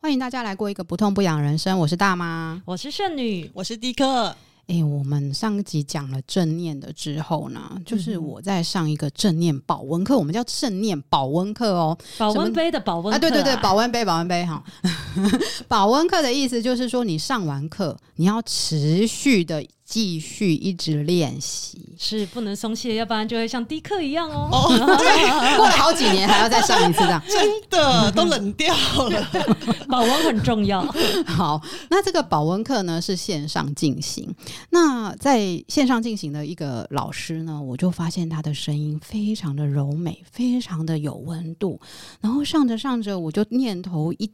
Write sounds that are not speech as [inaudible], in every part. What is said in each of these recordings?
欢迎大家来过一个不痛不痒人生。我是大妈，我是圣女，我是迪克。哎，我们上一集讲了正念的之后呢，就是我在上一个正念保温课，我们叫正念保温课哦，保温杯的保温啊，对对对，保温杯，保温杯哈。[laughs] 保温课的意思就是说，你上完课，你要持续的。继续一直练习，是不能松懈，要不然就会像迪克一样哦。哦，对，[laughs] 过了好几年还要再上一次，这样真的都冷掉了。[laughs] 保温很重要。[laughs] 好，那这个保温课呢是线上进行。那在线上进行的一个老师呢，我就发现他的声音非常的柔美，非常的有温度。然后上着上着，我就念头一。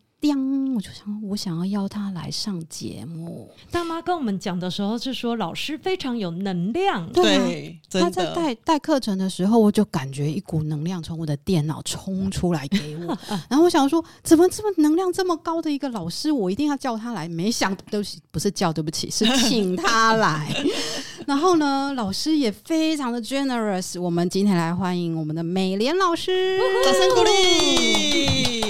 我就想，我想要邀他来上节目。大妈跟我们讲的时候是说，老师非常有能量。对，对他在带带课程的时候，我就感觉一股能量从我的电脑冲出来给我。[laughs] 然后我想说，怎么这么能量这么高的一个老师，我一定要叫他来。没想，对不起，不是叫，对不起，是请他来。[laughs] 然后呢，老师也非常的 generous。我们今天来欢迎我们的美莲老师，掌声鼓励。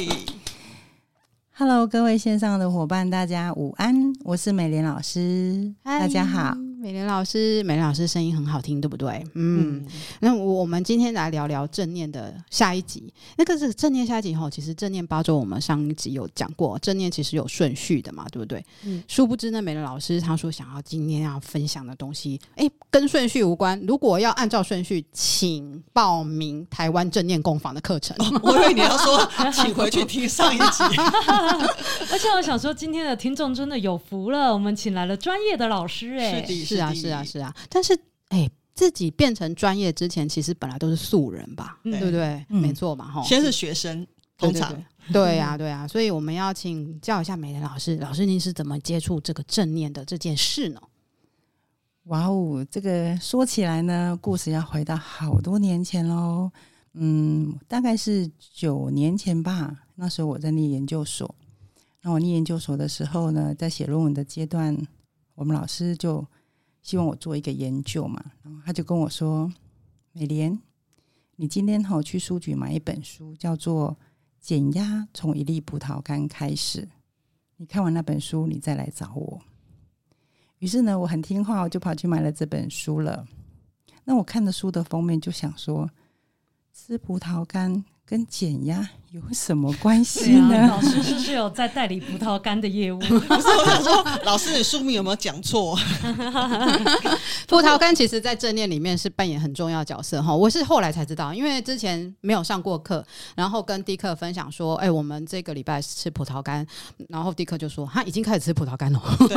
Hello，各位线上的伙伴，大家午安，我是美莲老师，Hi, 大家好。美莲老师，美莲老师声音很好听，对不对？嗯，嗯，那我们今天来聊聊正念的下一集。那个是正念下一集后，其实正念八周我们上一集有讲过，正念其实有顺序的嘛，对不对？嗯。殊不知呢，美莲老师他说想要今天要分享的东西，哎，跟顺序无关。如果要按照顺序，请报名台湾正念工坊的课程。哦，我以为你要说，请回去听上一集。[laughs] 而且我想说，今天的听众真的有福了，我们请来了专业的老师，哎。是啊，是啊，是啊，但是哎，自己变成专业之前，其实本来都是素人吧，对不对？没错嘛，哈。先是学生，通常对呀，对呀，所以我们要请教一下美莲老师，老师您是怎么接触这个正念的这件事呢？哇哦，这个说起来呢，故事要回到好多年前喽。嗯，大概是九年前吧。那时候我在念研究所，那我念研究所的时候呢，在写论文的阶段，我们老师就。希望我做一个研究嘛，然后他就跟我说：“美莲，你今天好去书局买一本书，叫做《减压从一粒葡萄干开始》。你看完那本书，你再来找我。”于是呢，我很听话，我就跑去买了这本书了。那我看的书的封面，就想说，吃葡萄干跟减压。有什么关系呢？啊、老师是不是有在代理葡萄干的业务。[laughs] 不是，我想说，老师你书名有没有讲错？[laughs] 葡萄干其实，在正念里面是扮演很重要的角色哈。我是后来才知道，因为之前没有上过课，然后跟迪克分享说：“哎、欸，我们这个礼拜吃葡萄干。”然后迪克就说：“他已经开始吃葡萄干了。” [laughs] 对，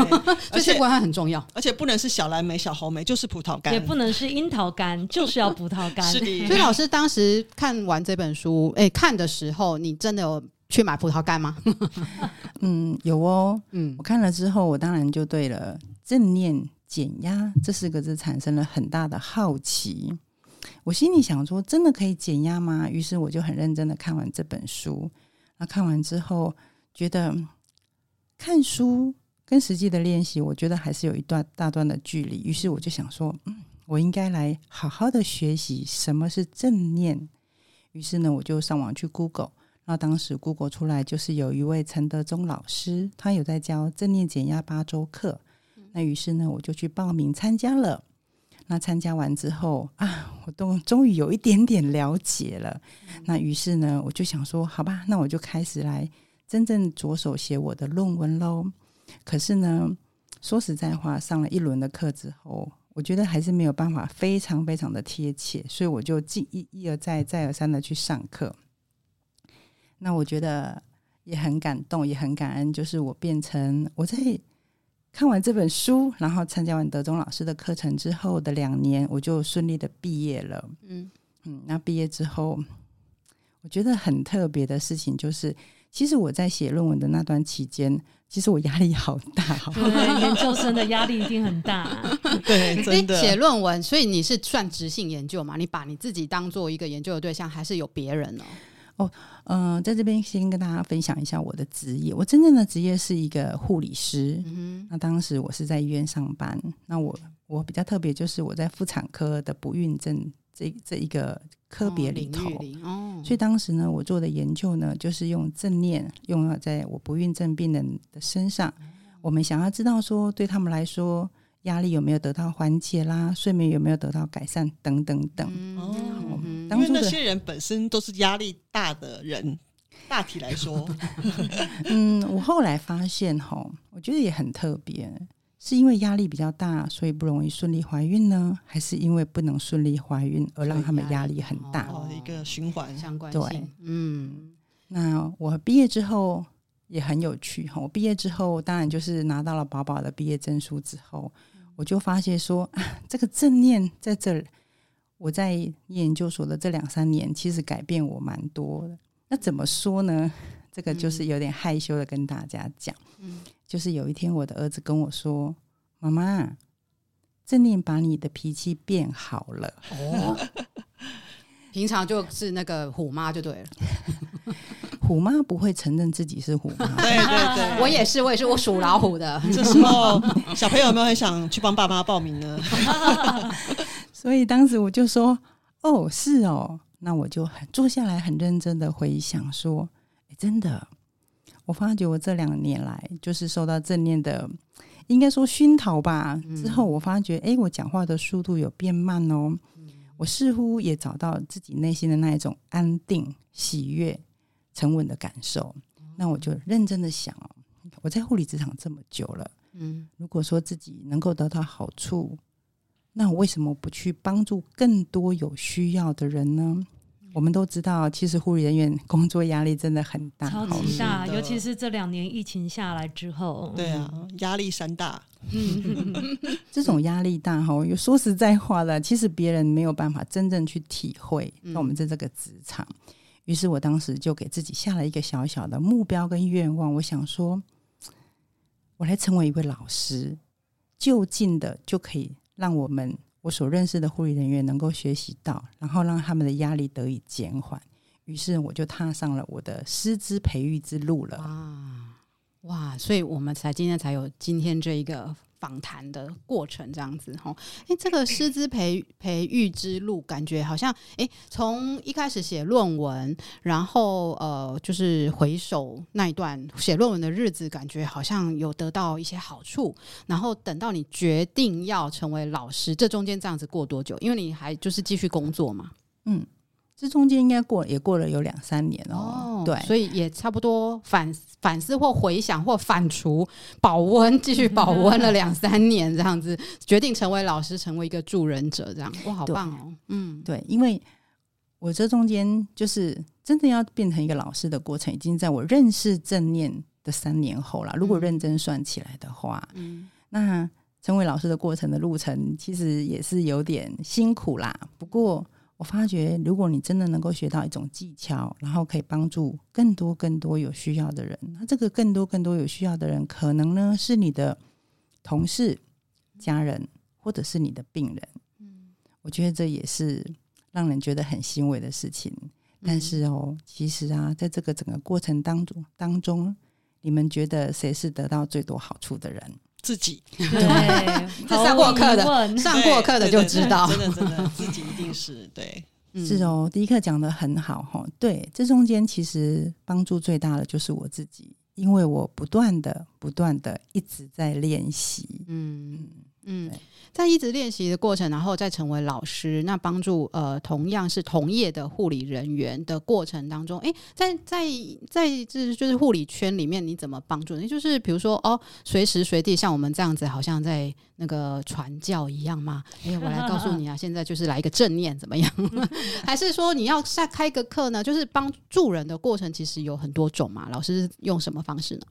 而且关它很重要，而且不能是小蓝莓、小红莓，就是葡萄干，也不能是樱桃干，就是要葡萄干。是的。所以老师当时看完这本书，哎、欸，看的时候。你真的有去买葡萄干吗？[laughs] 嗯，有哦。嗯，我看了之后，我当然就对了“正念减压”这四个字产生了很大的好奇。我心里想说，真的可以减压吗？于是我就很认真的看完这本书。那看完之后，觉得看书跟实际的练习，我觉得还是有一段大段的距离。于是我就想说，嗯，我应该来好好的学习什么是正念。于是呢，我就上网去 Google，那当时 Google 出来就是有一位陈德忠老师，他有在教正念减压八周课。那于是呢，我就去报名参加了。那参加完之后啊，我都终于有一点点了解了。那于是呢，我就想说，好吧，那我就开始来真正着手写我的论文喽。可是呢，说实在话，上了一轮的课之后。我觉得还是没有办法非常非常的贴切，所以我就一一一而再再而三的去上课。那我觉得也很感动，也很感恩，就是我变成我在看完这本书，然后参加完德中老师的课程之后的两年，我就顺利的毕业了。嗯嗯，那毕业之后，我觉得很特别的事情就是，其实我在写论文的那段期间。其实我压力好大，好对，研究生的压力一定很大。[laughs] 对，真的。写论文，所以你是算直性研究嘛？你把你自己当做一个研究的对象，还是有别人呢？哦，嗯、呃，在这边先跟大家分享一下我的职业。我真正的职业是一个护理师。嗯哼。那当时我是在医院上班。那我我比较特别，就是我在妇产科的不孕症这这一个科别里头。哦，哦，所以当时呢，我做的研究呢，就是用正念用在我不孕症病人的身上。我们想要知道说，对他们来说，压力有没有得到缓解啦？睡眠有没有得到改善？等等等。哦，因为那些人本身都是压力大的人，大体来说，[laughs] 嗯，我后来发现哈，我觉得也很特别，是因为压力比较大，所以不容易顺利怀孕呢，还是因为不能顺利怀孕而让他们压力很大？哦，一个循环相关性。对，嗯，那我毕业之后。也很有趣哈！我毕业之后，当然就是拿到了宝宝的毕业证书之后，我就发现说，啊这个正念在这儿，我在研究所的这两三年，其实改变我蛮多的。那怎么说呢？这个就是有点害羞的跟大家讲，嗯，就是有一天我的儿子跟我说：“妈妈，正念把你的脾气变好了。”哦，平常就是那个虎妈就对了。[laughs] 虎妈不会承认自己是虎妈，对对对，[laughs] 我也是，我也是，我属老虎的。这时候小朋友有没有很想去帮爸妈报名呢？[laughs] 所以当时我就说：“哦，是哦。”那我就很坐下来，很认真的回想说：“欸，真的，我发觉我这两年来就是受到正念的，应该说熏陶吧。之后我发觉，哎，我讲话的速度有变慢哦。我似乎也找到自己内心的那一种安定、喜悦。”沉稳的感受，那我就认真的想哦，我在护理职场这么久了，嗯，如果说自己能够得到好处，那我为什么不去帮助更多有需要的人呢？我们都知道，其实护理人员 [laughs] 工作压力真的很大，超级大，尤其是这两年疫情下来之后，对啊，压力山大。[laughs] 这种压力大哈，有说实在话的，其实别人没有办法真正去体会。那我们在这个职场。于是我当时就给自己下了一个小小的目标跟愿望，我想说，我来成为一位老师，就近的就可以让我们我所认识的护理人员能够学习到，然后让他们的压力得以减缓。于是我就踏上了我的师资培育之路了。啊，哇！所以我们才今天才有今天这一个。访谈的过程这样子哈，哎，这个师资培培育之路，感觉好像哎，从一开始写论文，然后呃，就是回首那一段写论文的日子，感觉好像有得到一些好处。然后等到你决定要成为老师，这中间这样子过多久？因为你还就是继续工作嘛，嗯。这中间应该过也过了有两三年哦，对，所以也差不多反反思或回想或反刍保温，继续保温了两三年这样子，[laughs] 决定成为老师，成为一个助人者，这样哇，好棒哦，嗯，对，因为我这中间就是真正要变成一个老师的过程，已经在我认识正念的三年后了。如果认真算起来的话，嗯，那成为老师的过程的路程其实也是有点辛苦啦，不过。我发觉，如果你真的能够学到一种技巧，然后可以帮助更多更多有需要的人，那这个更多更多有需要的人，可能呢是你的同事、家人，或者是你的病人。嗯，我觉得这也是让人觉得很欣慰的事情。但是哦，其实啊，在这个整个过程当中当中，你们觉得谁是得到最多好处的人？自己。对，[laughs] 上过课的，上过课的就知道，真的真的，自己一定是对，是哦。第一课讲的很好哈，对，这中间其实帮助最大的就是我自己，因为我不断的、不断的一直在练习，嗯嗯。在一直练习的过程，然后再成为老师，那帮助呃同样是同业的护理人员的过程当中，诶，在在在这就是护理圈里面，你怎么帮助？那就是比如说哦，随时随地像我们这样子，好像在那个传教一样吗？诶，我来告诉你啊，现在就是来一个正念怎么样？[laughs] 还是说你要再开个课呢？就是帮助人的过程其实有很多种嘛，老师用什么方式呢？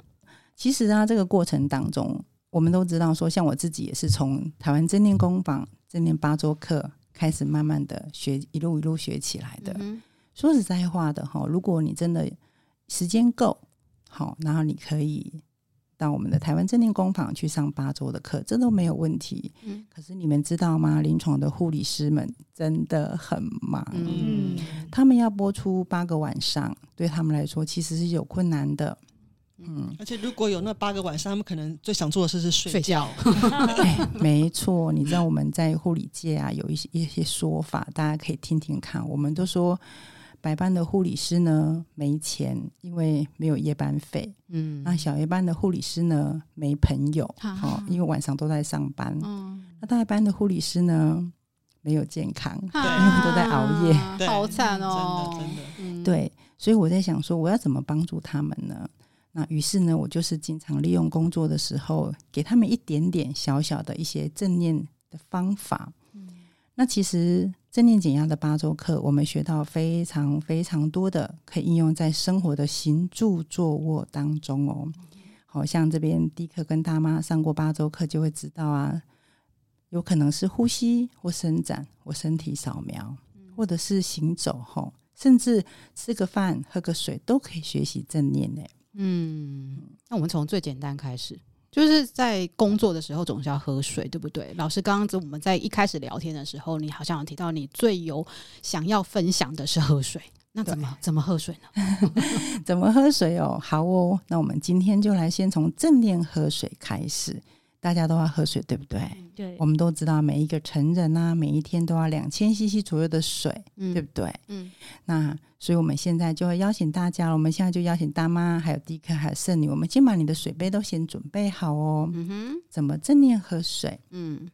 其实啊，这个过程当中。我们都知道，说像我自己也是从台湾正念工坊正念八周课开始，慢慢的学，一路一路学起来的。嗯、说实在话的哈，如果你真的时间够好，然后你可以到我们的台湾正念工坊去上八周的课，这都没有问题。嗯、可是你们知道吗？临床的护理师们真的很忙，嗯，他们要播出八个晚上，对他们来说其实是有困难的。嗯，而且如果有那八个晚上，他们可能最想做的事是睡觉。[laughs] 哎，没错，你知道我们在护理界啊，有一些一些说法，大家可以听听看。我们都说白班的护理师呢没钱，因为没有夜班费。嗯，那小夜班的护理师呢没朋友，哦，因为晚上都在上班。嗯，那大夜班的护理师呢没有健康，因为都在熬夜，好惨哦，真的真的。嗯，对，所以我在想说，我要怎么帮助他们呢？那于是呢，我就是经常利用工作的时候，给他们一点点小小的一些正念的方法。嗯，那其实正念减压的八周课，我们学到非常非常多的可以应用在生活的行住坐卧当中哦。好像这边迪克跟大妈上过八周课，就会知道啊，有可能是呼吸或伸展或身体扫描，或者是行走吼，甚至吃个饭喝个水都可以学习正念呢。嗯，那我们从最简单开始，就是在工作的时候总是要喝水，对不对？老师刚刚我们在一开始聊天的时候，你好像有提到你最有想要分享的是喝水，那怎么怎么喝水呢？[laughs] 怎么喝水哦？好哦，那我们今天就来先从正念喝水开始。大家都要喝水，对不对？对，我们都知道，每一个成人啊，每一天都要两千 CC 左右的水，嗯、对不对？嗯，那所以我们现在就会邀请大家，我们现在就邀请大妈，还有迪克，还有圣女，我们先把你的水杯都先准备好哦。嗯哼，怎么正念喝水？嗯，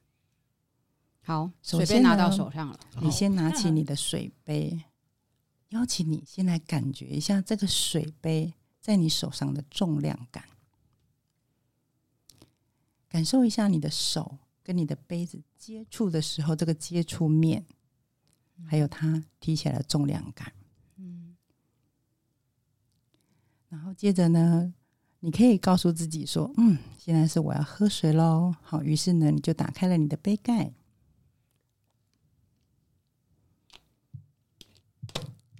好，水杯拿到手上了，你先拿起你的水杯，邀请你先来感觉一下这个水杯在你手上的重量感。感受一下你的手跟你的杯子接触的时候，这个接触面，还有它提起来的重量感。嗯，然后接着呢，你可以告诉自己说：“嗯，现在是我要喝水喽。”好，于是呢，你就打开了你的杯盖，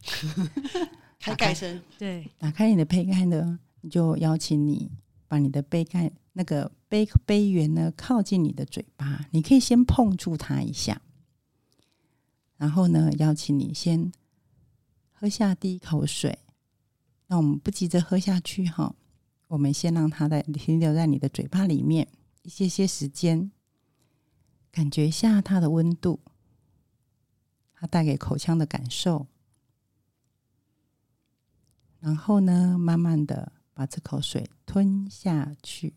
[laughs] 开盖声。对，打开你的杯盖呢，你就邀请你把你的杯盖。那个杯杯缘呢，靠近你的嘴巴，你可以先碰触它一下，然后呢，邀请你先喝下第一口水。那我们不急着喝下去哈，我们先让它在停留在你的嘴巴里面一些些时间，感觉一下它的温度，它带给口腔的感受，然后呢，慢慢的把这口水吞下去。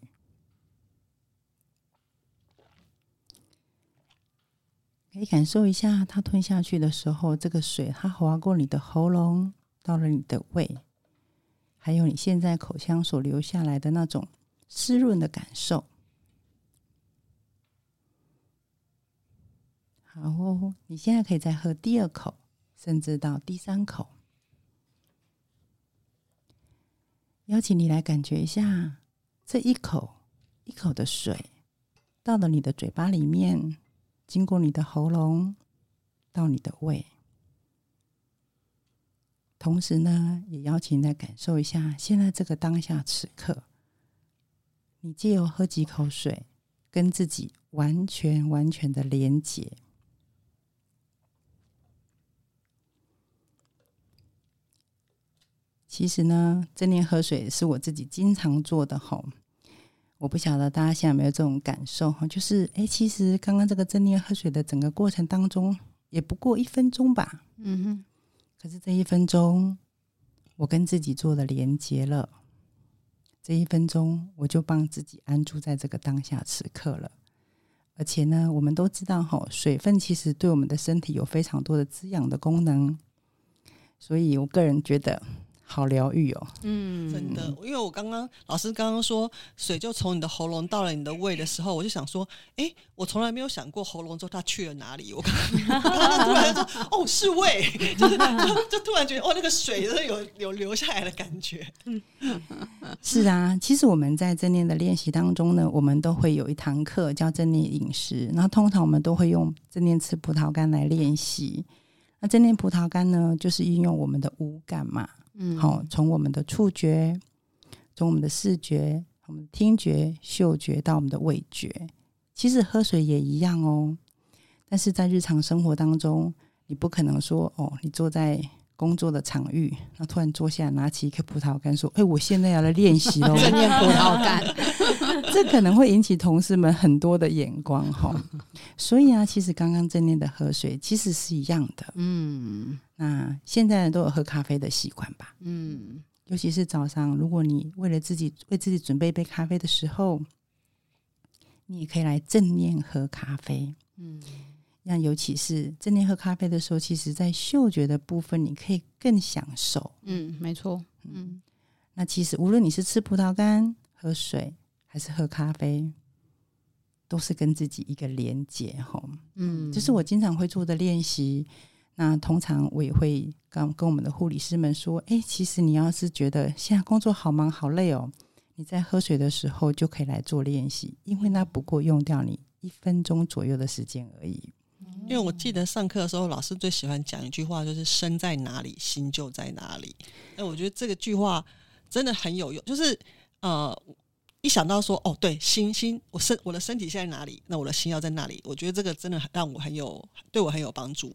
可以感受一下，它吞下去的时候，这个水它滑过你的喉咙，到了你的胃，还有你现在口腔所留下来的那种湿润的感受。好哦，你现在可以再喝第二口，甚至到第三口。邀请你来感觉一下，这一口一口的水到了你的嘴巴里面。经过你的喉咙到你的胃，同时呢，也邀请你来感受一下，现在这个当下此刻，你借由喝几口水，跟自己完全完全的连结。其实呢，正念喝水是我自己经常做的吼。我不晓得大家现在有没有这种感受哈，就是哎，其实刚刚这个正念喝水的整个过程当中，也不过一分钟吧。嗯哼。可是这一分钟，我跟自己做了连接了。这一分钟，我就帮自己安住在这个当下此刻了。而且呢，我们都知道哈，水分其实对我们的身体有非常多的滋养的功能。所以我个人觉得。好疗愈哦，嗯，真的，因为我刚刚老师刚刚说水就从你的喉咙到了你的胃的时候，我就想说，哎，我从来没有想过喉咙之后它去了哪里。我刚刚突然说，哦，是胃，[laughs] 就是就，就突然觉得，哦，那个水是有有流下来的感觉。嗯，是啊，其实我们在正念的练习当中呢，我们都会有一堂课叫正念饮食，然后通常我们都会用正念吃葡萄干来练习。那正念葡萄干呢，就是运用我们的五感嘛。嗯，好，从我们的触觉，从我们的视觉，我们的听觉、嗅觉到我们的味觉，其实喝水也一样哦。但是在日常生活当中，你不可能说哦，你坐在工作的场域，那突然坐下来，拿起一颗葡萄干，说：“哎，我现在要来练习喽。[laughs] ”正念葡萄干，[laughs] 这可能会引起同事们很多的眼光哈。所以啊，其实刚刚正念的喝水其实是一样的。嗯，那现在人都有喝咖啡的习惯吧？嗯，尤其是早上，如果你为了自己为自己准备一杯咖啡的时候，你也可以来正念喝咖啡。嗯。那尤其是正念喝咖啡的时候，其实在嗅觉的部分，你可以更享受。嗯，没错。嗯，那其实无论你是吃葡萄干、喝水还是喝咖啡，都是跟自己一个连接。哈，嗯，这是我经常会做的练习。那通常我也会跟跟我们的护理师们说：“哎，其实你要是觉得现在工作好忙好累哦，你在喝水的时候就可以来做练习，因为那不过用掉你一分钟左右的时间而已。”因为我记得上课的时候，老师最喜欢讲一句话，就是“身在哪里，心就在哪里”。那我觉得这个句话真的很有用。就是呃，一想到说哦，对，心心，我身我的身体现在哪里，那我的心要在哪里。我觉得这个真的让我很有，对我很有帮助。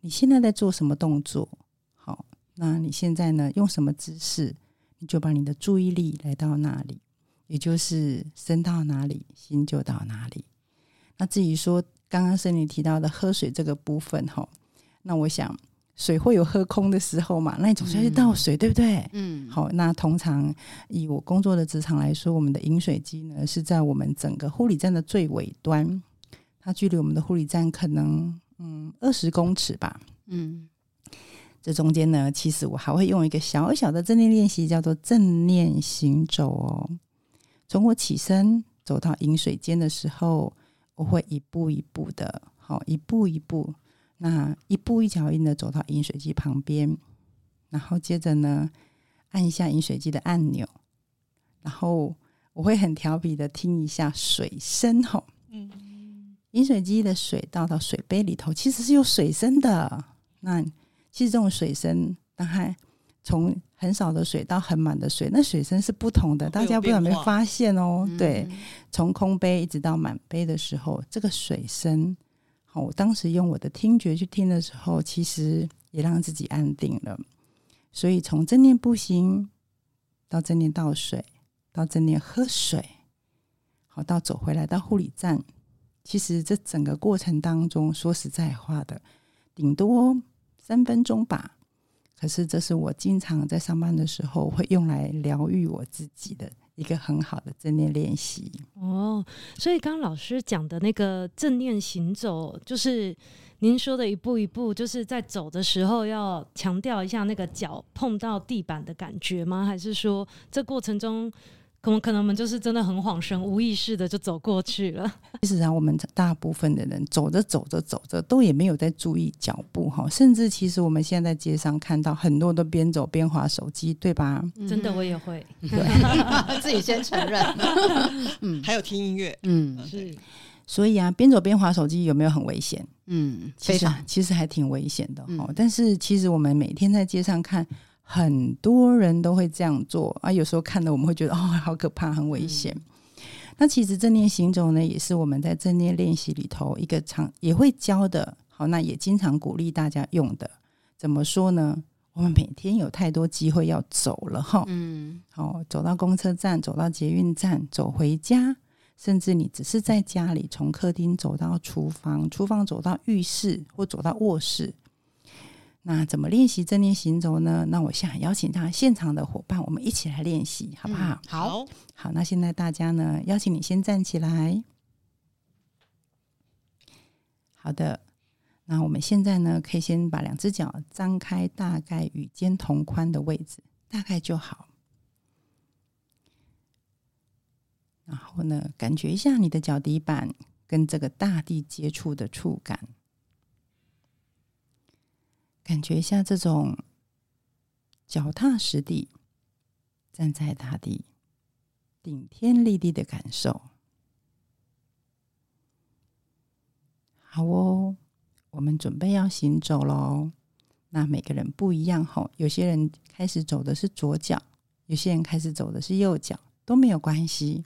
你现在在做什么动作？好，那你现在呢？用什么姿势？你就把你的注意力来到那里，也就是身到哪里，心就到哪里。那至于说。刚刚是你提到的喝水这个部分哈，那我想水会有喝空的时候嘛，那你总是要去倒水，嗯、对不对？嗯，好，那通常以我工作的职场来说，我们的饮水机呢是在我们整个护理站的最尾端，它距离我们的护理站可能嗯二十公尺吧，嗯，这中间呢，其实我还会用一个小小的正念练习，叫做正念行走哦，从我起身走到饮水间的时候。我会一步一步的，好，一步一步，那一步一脚印的走到饮水机旁边，然后接着呢，按一下饮水机的按钮，然后我会很调皮的听一下水声，吼，嗯，饮水机的水倒到水杯里头，其实是有水声的。那其实这种水声，当然从很少的水到很满的水，那水声是不同的。大家不知道有没有发现哦？嗯、对，从空杯一直到满杯的时候，这个水声，好，我当时用我的听觉去听的时候，其实也让自己安定了。所以从正念步行到正念倒水，到正念喝水，好，到走回来到护理站，其实这整个过程当中，说实在话的，顶多三分钟吧。可是，这是我经常在上班的时候会用来疗愈我自己的一个很好的正念练习。哦，所以刚刚老师讲的那个正念行走，就是您说的一步一步，就是在走的时候要强调一下那个脚碰到地板的感觉吗？还是说这过程中？可能可能我们就是真的很恍神，无意识的就走过去了。[laughs] 其实啊，我们大部分的人走着走着走着，都也没有在注意脚步哈。甚至其实我们现在在街上看到很多都边走边滑手机，对吧？真的，我也会，[laughs] 自己先承认。[laughs] 嗯，还有听音乐，嗯，是。所以啊，边走边滑手机有没有很危险？嗯，非常，其实还挺危险的哦。但是其实我们每天在街上看。很多人都会这样做啊，有时候看的我们会觉得哦，[laughs] 好可怕，很危险。嗯、那其实正念行走呢，也是我们在正念练习里头一个常也会教的。好，那也经常鼓励大家用的。怎么说呢？我们每天有太多机会要走了哈。嗯，好，走到公车站，走到捷运站，走回家，甚至你只是在家里从客厅走到厨房，厨房走到浴室或走到卧室。那怎么练习正念行走呢？那我想邀请他现场的伙伴，我们一起来练习，好不好？嗯、好好。那现在大家呢，邀请你先站起来。好的。那我们现在呢，可以先把两只脚张开，大概与肩同宽的位置，大概就好。然后呢，感觉一下你的脚底板跟这个大地接触的触感。感觉一下这种脚踏实地、站在大地、顶天立地的感受。好哦，我们准备要行走喽。那每个人不一样吼，有些人开始走的是左脚，有些人开始走的是右脚，都没有关系。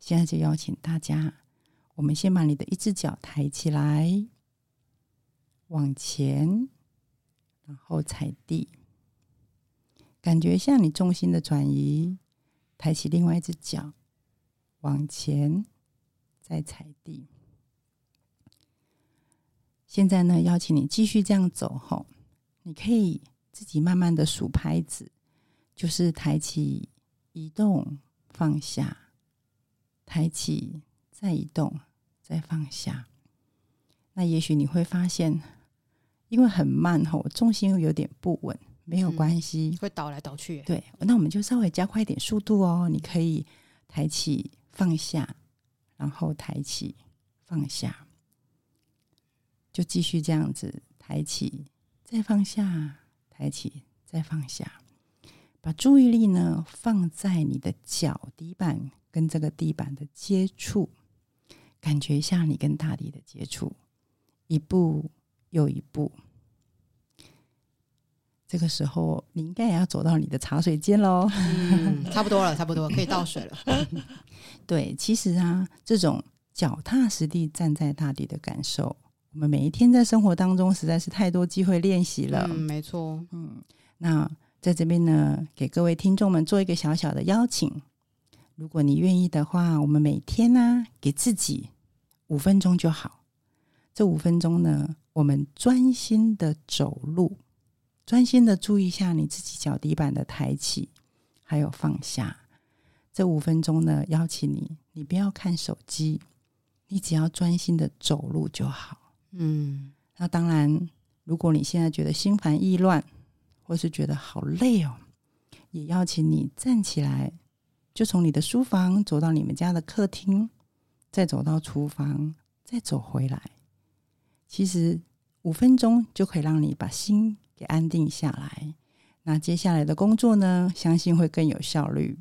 现在就邀请大家，我们先把你的一只脚抬起来，往前。然后踩地，感觉像你重心的转移，抬起另外一只脚，往前，再踩地。现在呢，邀请你继续这样走后，你可以自己慢慢的数拍子，就是抬起、移动、放下，抬起、再移动、再放下。那也许你会发现。因为很慢吼，重心又有点不稳，没有关系，会倒来倒去。对，那我们就稍微加快一点速度哦。你可以抬起放下，然后抬起放下，就继续这样子抬起再放下，抬起再放下，把注意力呢放在你的脚底板跟这个地板的接触，感觉一下你跟大地的接触，一步。又一步，这个时候你应该也要走到你的茶水间喽。嗯，差不多了，差不多 [laughs] 可以倒水了。对，其实啊，这种脚踏实地站在大地的感受，我们每一天在生活当中实在是太多机会练习了。嗯，没错。嗯，那在这边呢，给各位听众们做一个小小的邀请，如果你愿意的话，我们每天呢，啊，给自己五分钟就好。这五分钟呢，我们专心的走路，专心的注意一下你自己脚底板的抬起，还有放下。这五分钟呢，邀请你，你不要看手机，你只要专心的走路就好。嗯，那当然，如果你现在觉得心烦意乱，或是觉得好累哦，也邀请你站起来，就从你的书房走到你们家的客厅，再走到厨房，再走回来。其实五分钟就可以让你把心给安定下来。那接下来的工作呢，相信会更有效率。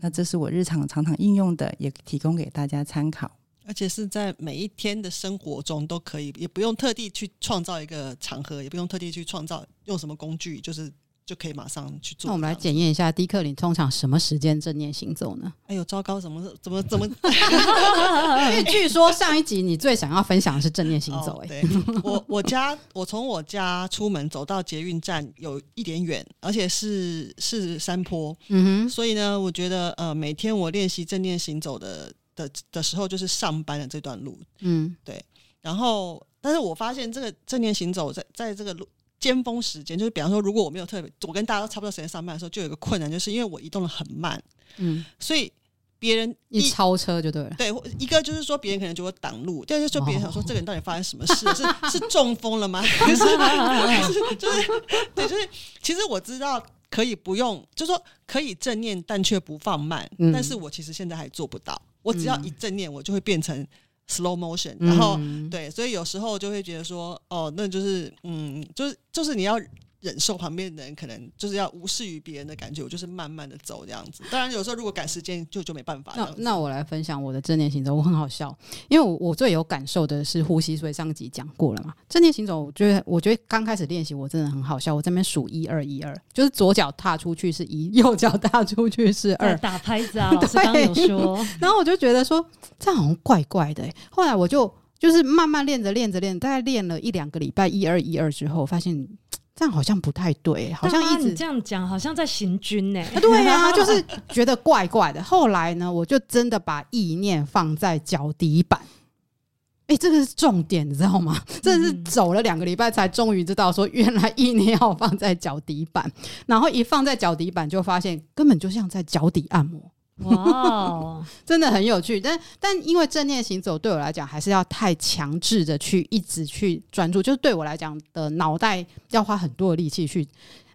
那这是我日常常常应用的，也提供给大家参考。而且是在每一天的生活中都可以，也不用特地去创造一个场合，也不用特地去创造用什么工具，就是。就可以马上去做。那我们来检验一下，迪克，你通常什么时间正念行走呢？哎呦，糟糕，怎么怎么 [laughs] 怎么？因为据说上一集你最想要分享的是正念行走，欸。哎，哦，对，我我家我从我家出门走到捷运站有一点远，而且是是山坡。嗯哼，所以呢，我觉得呃，每天我练习正念行走的的的时候，就是上班的这段路。嗯，对。然后，但是我发现这个正念行走在在这个路。尖峰时间就是，比方说，如果我没有特别，我跟大家都差不多时间上班的时候，就有一个困难，就是因为我移动的很慢，嗯，所以别人一,一超车就对了。对，一个就是说别人可能就会挡路，第二就是说别人想说这个人到底发生什么事，哦、是是中风了吗？还是还是就是对，就是其实我知道可以不用，就是说可以正念，但却不放慢，嗯、但是我其实现在还做不到。我只要一正念，我就会变成。Slow motion，然后、嗯、对，所以有时候就会觉得说，哦，那就是，嗯，就是就是你要。忍受旁边的人可能就是要无视于别人的感觉，我就是慢慢的走这样子。当然有时候如果赶时间就就没办法。那那我来分享我的正念行走，我很好笑，因为我我最有感受的是呼吸，所以上集讲过了嘛。正念行走，我觉得我觉得刚开始练习我真的很好笑，我这边数一二一二，[laughs] 就是左脚踏出去是一，右脚踏出去是二，打拍子啊，老师刚刚有说。[laughs] 然后我就觉得说这样好像怪怪的，后来我就就是慢慢练着练着练，大概练了一两个礼拜一二一二之后，发现。这样好像不太对，好像一直这样讲，好像在行军呢、欸。对啊，[laughs] 就是觉得怪怪的。后来呢，我就真的把意念放在脚底板。哎、欸，这个是重点，你知道吗？真的是走了两个礼拜才终于知道，说原来意念要放在脚底板。然后一放在脚底板，就发现根本就像在脚底按摩。哇 [laughs] 真的很有趣，但但因为正念行走对我来讲，还是要太强制的去一直去专注，就是对我来讲的脑袋要花很多的力气去。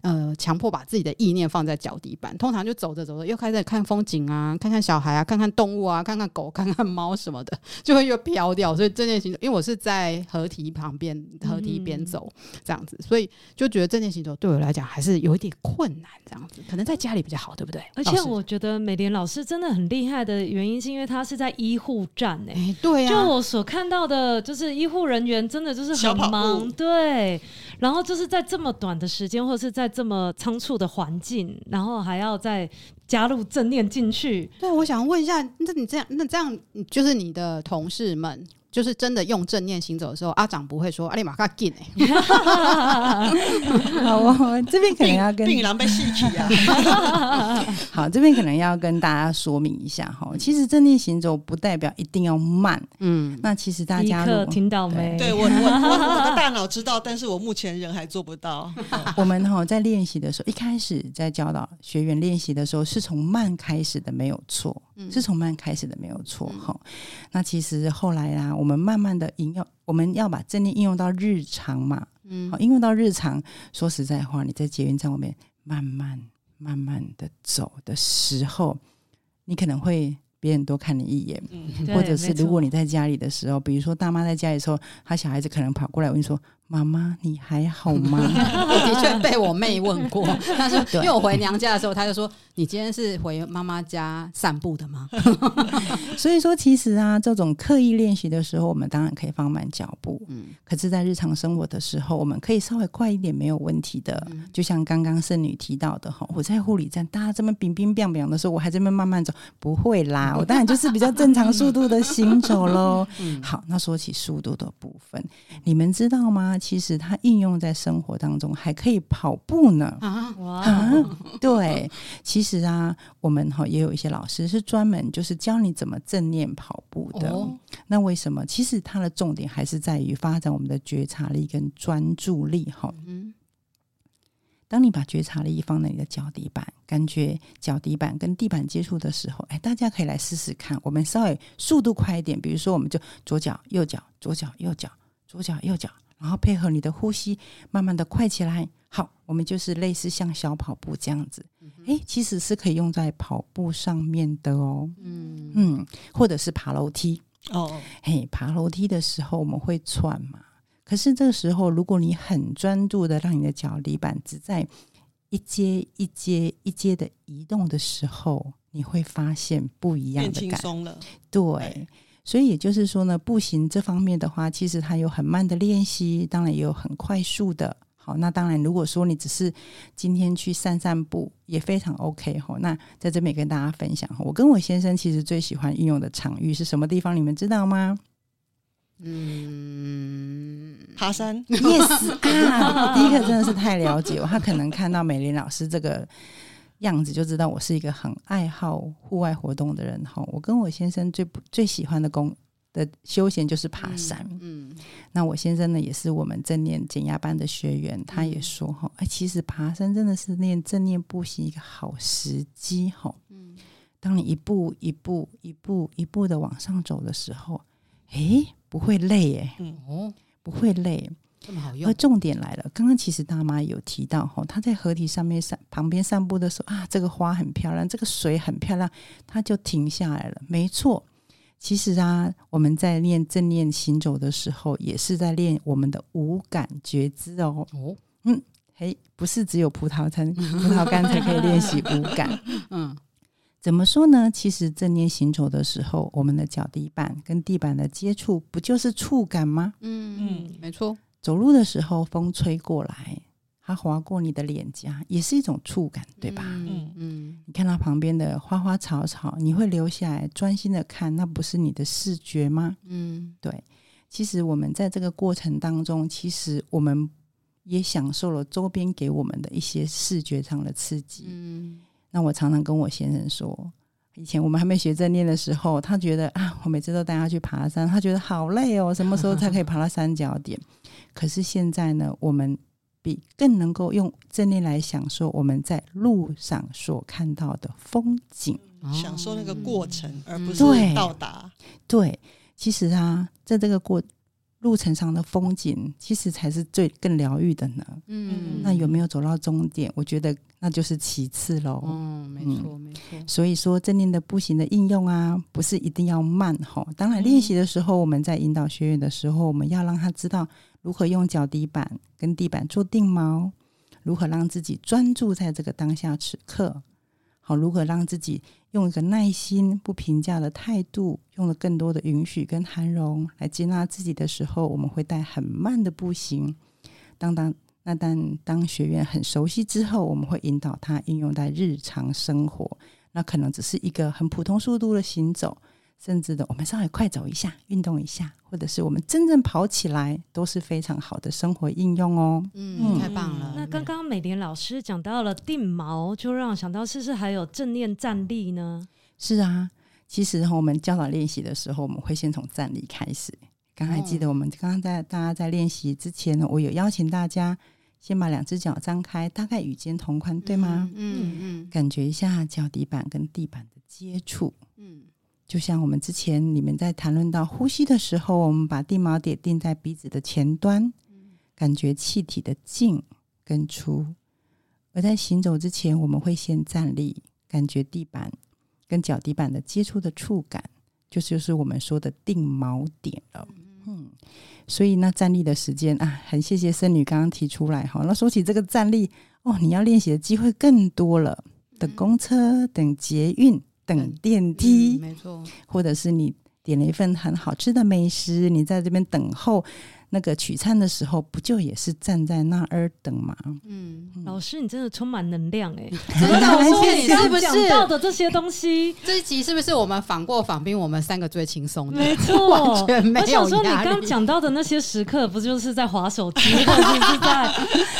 呃，强迫把自己的意念放在脚底板，通常就走着走着，又开始看风景啊，看看小孩啊，看看动物啊，看看狗，[laughs] 看看猫什么的，就会又飘掉。所以正念行走，因为我是在河堤旁边，河堤边走这样子，所以就觉得正念行走对我来讲还是有一点困难。这样子，可能在家里比较好，对不对？而且我觉得美莲老师真的很厉害的原因，是因为他是在医护站诶、欸欸，对啊，就我所看到的，就是医护人员真的就是很忙，对。然后就是在这么短的时间，或者是在这么仓促的环境，然后还要再加入正念进去。对，我想问一下，那你这样，那这样就是你的同事们，就是真的用正念行走的时候，阿长不会说阿里玛卡进 [laughs] 好，我这边可能要跟病狼被戏曲啊。[laughs] 好，这边可能要跟大家说明一下哈，其实正念行走不代表一定要慢。嗯，那其实大家听到没？对我我我我的大脑知道，但是我目前人还做不到。[laughs] 我们哈在练习的时候，一开始在教导学员练习的时候，是从慢开始的，没有错，是从慢开始的，没有错哈。那其实后来啊，我们慢慢的应用，我们要把正念应用到日常嘛，嗯，好，应用到日常。说实在话，你在捷运站外面慢慢慢慢的走的时候，你可能会别人多看你一眼，嗯，或者是如果你在家里的时候，比如说大妈在家里的时候，她小孩子可能跑过来问你说。妈妈，你还好吗？[laughs] 我的确被我妹问过，[laughs] 她说因为我回娘家的时候，她就说：“你今天是回妈妈家散步的吗？” [laughs] 所以说，其实啊，这种刻意练习的时候，我们当然可以放慢脚步。嗯，可是，在日常生活的时候，我们可以稍微快一点，没有问题的。嗯、就像刚刚圣女提到的哈，我在护理站，大家这么冰冰冰冰的时候，我还这么慢慢走，不会啦，我当然就是比较正常速度的行走喽。嗯，好，那说起速度的部分，你们知道吗？其实它应用在生活当中，还可以跑步呢。啊，[laughs] 哇、啊！对，其实啊，我们哈也有一些老师是专门就是教你怎么正念跑步的。哦、那为什么？其实它的重点还是在于发展我们的觉察力跟专注力。哈，嗯，当你把觉察力放在你的脚底板，感觉脚底板跟地板接触的时候，哎，大家可以来试试看。我们稍微速度快一点，比如说，我们就左脚、右脚、左脚、右脚、左脚、右脚。然后配合你的呼吸，慢慢的快起来。好，我们就是类似像小跑步这样子。哎、嗯，其实是可以用在跑步上面的哦。嗯嗯，或者是爬楼梯哦。嘿，爬楼梯的时候我们会喘嘛。可是这个时候，如果你很专注的让你的脚底板只在一阶一阶一阶的移动的时候，你会发现不一样的感觉。轻松了。对。所以也就是说呢，步行这方面的话，其实它有很慢的练习，当然也有很快速的。好，那当然，如果说你只是今天去散散步，也非常 OK 哈。那在这边跟大家分享，我跟我先生其实最喜欢运用的场域是什么地方？你们知道吗？嗯，爬山。[laughs] Yes 啊，第一个真的是太了解我，他可能看到美玲老师这个。样子就知道我是一个很爱好户外活动的人哈。我跟我先生最最喜欢的工的休闲就是爬山。嗯，嗯，那我先生呢也是我们正念减压班的学员，他也说哈，哎，其实爬山真的是练正念步行一个好时机哈。嗯，当你一步一步一步一步的往上走的时候，哎，不会累哎，嗯哦，不会累。这么好用，而重点来了，刚刚其实大妈有提到哈，她在河堤上面散旁边散步的时候啊，这个花很漂亮，这个水很漂亮，她就停下来了。没错，其实啊，我们在练正念行走的时候，也是在练我们的五感觉知哦。哦，嗯，嘿，不是只有葡萄才 [laughs] 葡萄干才可以练习五感。[laughs] 嗯，怎么说呢？其实正念行走的时候，我们的脚底板跟地板的接触，不就是触感吗？嗯嗯，没错。走路的时候，风吹过来，它划过你的脸颊，也是一种触感，对吧？嗯嗯。嗯，你看它旁边的花花草草，你会留下来专心的看，那不是你的视觉吗？嗯，对。其实我们在这个过程当中，其实我们也享受了周边给我们的一些视觉上的刺激。嗯，那我常常跟我先生说。以前我们还没学正念的时候，他觉得啊，我每次都带他去爬山，他觉得好累哦，什么时候才可以爬到三角点？[laughs] 可是现在呢，我们比更能够用正念来享受我们在路上所看到的风景，享受那个过程，而不是到达。对，其实啊，在这个过。路程上的风景，其实才是最更疗愈的呢。嗯，那有没有走到终点？我觉得那就是其次喽。嗯，没错，没错。所以说，正念的步行的应用啊，不是一定要慢哈。当然，练习的时候，我们在引导学员的时候，我们要让他知道如何用脚底板跟地板做定锚，如何让自己专注在这个当下此刻。好，如何让自己用一个耐心、不评价的态度，用了更多的允许跟涵容来接纳自己的时候，我们会带很慢的步行。当当那但当学员很熟悉之后，我们会引导他应用在日常生活。那可能只是一个很普通速度的行走，甚至的我们稍微快走一下，运动一下，或者是我们真正跑起来，都是非常好的生活应用哦。嗯，嗯太棒了。那刚刚美莲老师讲到了定锚，就让我想到是不是还有正念站立呢？是啊，其实我们教导练习的时候，我们会先从站立开始。刚才记得我们刚刚在大家在练习之前呢，我有邀请大家。先把两只脚张开，大概与肩同宽，对吗？嗯嗯，嗯，感觉一下脚底板跟地板的接触。嗯，就像我们之前你们在谈论到呼吸的时候，我们把定锚点定在鼻子的前端，感觉气体的进跟出。而在行走之前，我们会先站立，感觉地板跟脚底板的接触的触感，就是就是我们说的定锚点了。嗯。所以那站立的时间啊，很谢谢森女刚刚提出来哈。那说起这个站立哦，你要练习的机会更多了。等公车、等捷运、等电梯，嗯，没错，或者是你点了一份很好吃的美食，你在这边等候。那个取餐的时候，不就也是站在那儿等吗？嗯，老师，你真的充满能量哎！[laughs] 真的，我说你是不是讲到的这些东西？[laughs] 这一集是不是我们访过访宾，我们三个最轻松的？没错，[laughs] 完全没有压力。我想说，你刚讲到的那些时刻，不就是在划手机，或者是在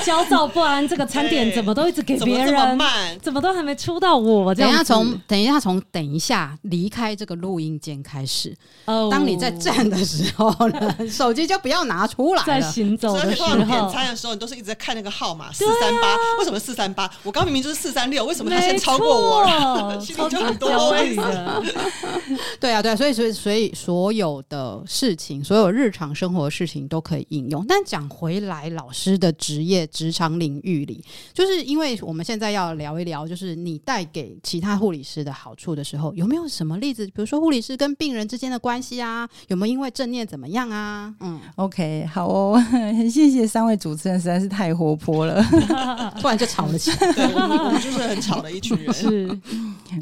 焦躁不安？这个餐点怎么都一直给别人，怎么都还没出到我？等一下，从等一下，从等一下离开这个录音间开始。哦，当你在站的时候呢，手机就不要拿。拿出来，在行走的时候，点餐的时候，你都是一直在看那个号码四三八，为什么四三八？我刚明明就是四三六，为什么他先超过我？[laughs] 心里就很多焦虑的。[laughs] 对啊，对啊，所以所以所以所有的事情，所有日常生活的事情都可以应用。但讲回来，老师的职业职场领域里，就是因为我们现在要聊一聊，就是你带给其他护理师的好处的时候，有没有什么例子？比如说护理师跟病人之间的关系啊，有没有因为正念怎么样啊？嗯，OK。好哦，很 [laughs] 谢谢三位主持人，实在是太活泼了，[laughs] 突然就吵了起来。[laughs] 对，我们就是很吵的一群人。是，